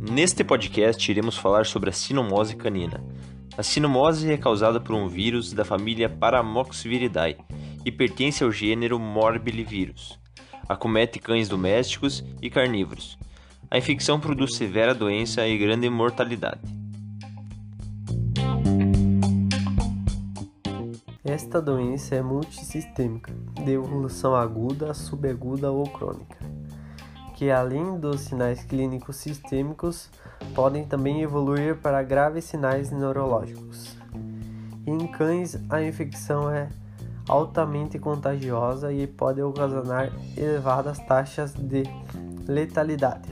Neste podcast iremos falar sobre a sinomose canina. A sinomose é causada por um vírus da família Paramoxviridae e pertence ao gênero Morbillivirus. Acomete cães domésticos e carnívoros. A infecção produz severa doença e grande mortalidade. Esta doença é multissistêmica, de evolução aguda, subaguda ou crônica que além dos sinais clínicos sistêmicos, podem também evoluir para graves sinais neurológicos. Em cães, a infecção é altamente contagiosa e pode ocasionar elevadas taxas de letalidade.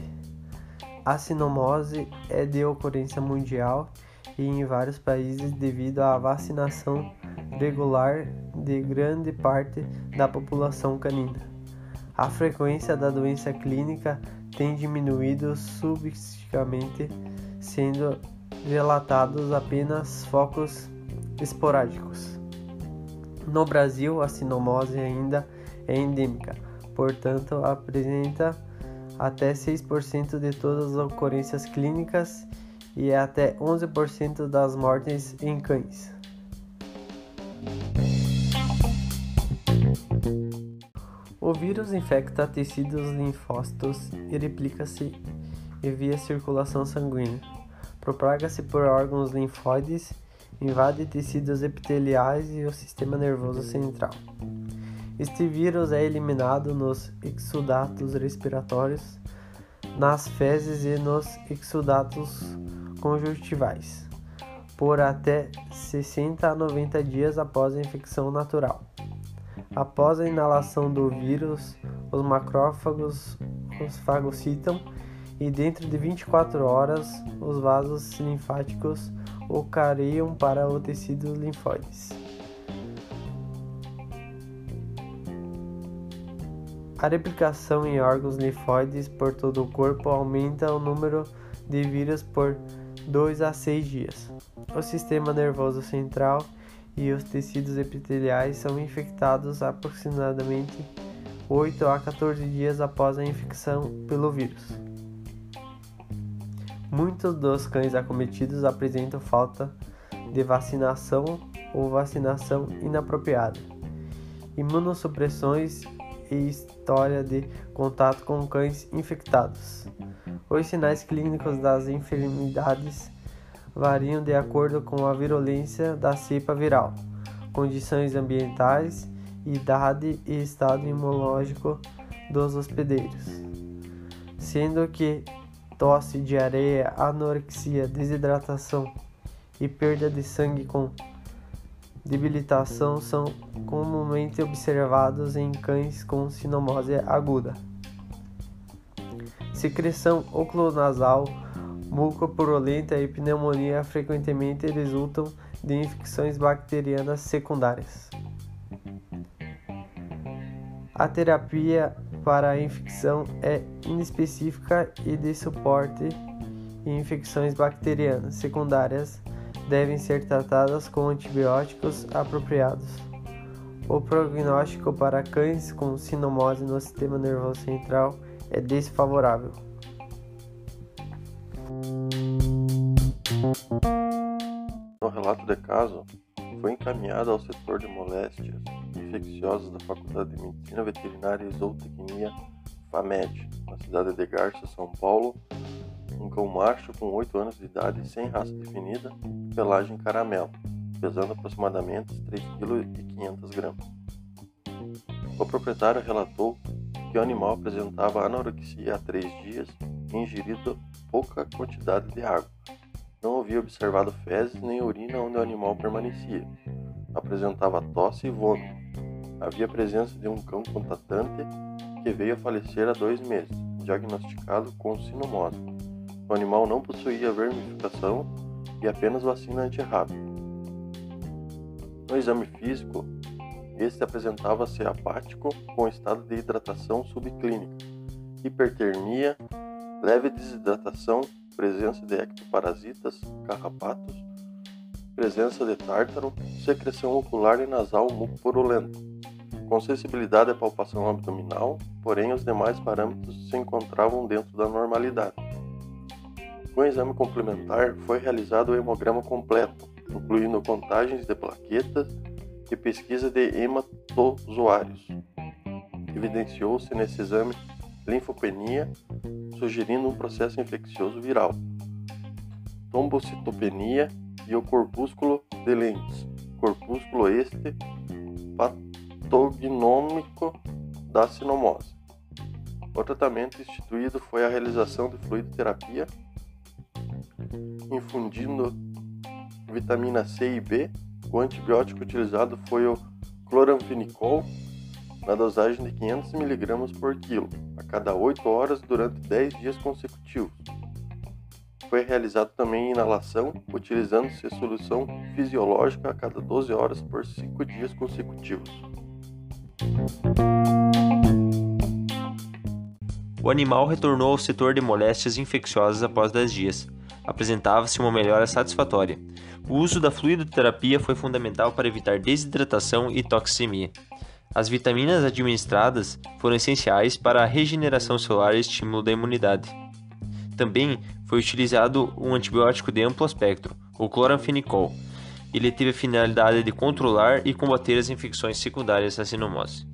A sinomose é de ocorrência mundial e em vários países devido à vacinação regular de grande parte da população canina. A frequência da doença clínica tem diminuído substancialmente, sendo relatados apenas focos esporádicos. No Brasil, a sinomose ainda é endêmica, portanto, apresenta até 6% de todas as ocorrências clínicas e até 11% das mortes em cães. O vírus infecta tecidos linfócitos e replica-se via circulação sanguínea. Propaga-se por órgãos linfóides, invade tecidos epiteliais e o sistema nervoso central. Este vírus é eliminado nos exudatos respiratórios, nas fezes e nos exudatos conjuntivais por até 60 a 90 dias após a infecção natural. Após a inalação do vírus, os macrófagos os fagocitam e dentro de 24 horas os vasos linfáticos o careiam para o tecido linfóides. A replicação em órgãos linfóides por todo o corpo aumenta o número de vírus por 2 a 6 dias. O sistema nervoso central e os tecidos epiteliais são infectados aproximadamente 8 a 14 dias após a infecção pelo vírus. Muitos dos cães acometidos apresentam falta de vacinação ou vacinação inapropriada, imunossupressões e história de contato com cães infectados. Os sinais clínicos das enfermidades variam de acordo com a virulência da cepa viral, condições ambientais, idade e estado imunológico dos hospedeiros, sendo que tosse, diarreia, anorexia, desidratação e perda de sangue com debilitação são comumente observados em cães com sinomose aguda. Secreção oculonasal mucopurulenta e pneumonia frequentemente resultam de infecções bacterianas secundárias. A terapia para a infecção é inespecífica e de suporte e infecções bacterianas secundárias devem ser tratadas com antibióticos apropriados. O prognóstico para cães com sinomose no sistema nervoso central é desfavorável. No relato de caso, foi encaminhado ao setor de moléstias infecciosas da Faculdade de Medicina Veterinária e Zootecnia FAMED, na cidade de Garça, São Paulo, um cão macho com 8 anos de idade sem raça definida, pelagem caramelo, pesando aproximadamente 3,5 kg. O proprietário relatou que o animal apresentava anorexia há três dias e ingerido pouca quantidade de água. Não havia observado fezes nem urina onde o animal permanecia. Apresentava tosse e vômito. Havia presença de um cão contatante que veio a falecer há dois meses, diagnosticado com sinomose. O animal não possuía vermificação e apenas vacina antirrábica. No exame físico, este apresentava-se apático com estado de hidratação subclínica, hipertermia, leve desidratação, presença de ectoparasitas, carrapatos, presença de tártaro, secreção ocular e nasal mucopurulenta. com sensibilidade à palpação abdominal, porém os demais parâmetros se encontravam dentro da normalidade. Com o exame complementar, foi realizado o hemograma completo, incluindo contagens de plaquetas e pesquisa de hematozoários. Evidenciou-se nesse exame linfopenia, sugerindo um processo infeccioso viral, trombocitopenia e o corpúsculo de Lenz, corpúsculo este patognômico da sinomose. O tratamento instituído foi a realização de fluidoterapia, infundindo vitamina C e B. O antibiótico utilizado foi o cloramfenicol, na dosagem de 500 mg por quilo, a cada 8 horas durante 10 dias consecutivos. Foi realizado também inalação, utilizando-se solução fisiológica a cada 12 horas por 5 dias consecutivos. O animal retornou ao setor de moléstias infecciosas após 10 dias. Apresentava-se uma melhora satisfatória. O uso da fluidoterapia foi fundamental para evitar desidratação e toxemia. As vitaminas administradas foram essenciais para a regeneração celular e estímulo da imunidade. Também foi utilizado um antibiótico de amplo espectro, o cloramfenicol. Ele teve a finalidade de controlar e combater as infecções secundárias à sinomose.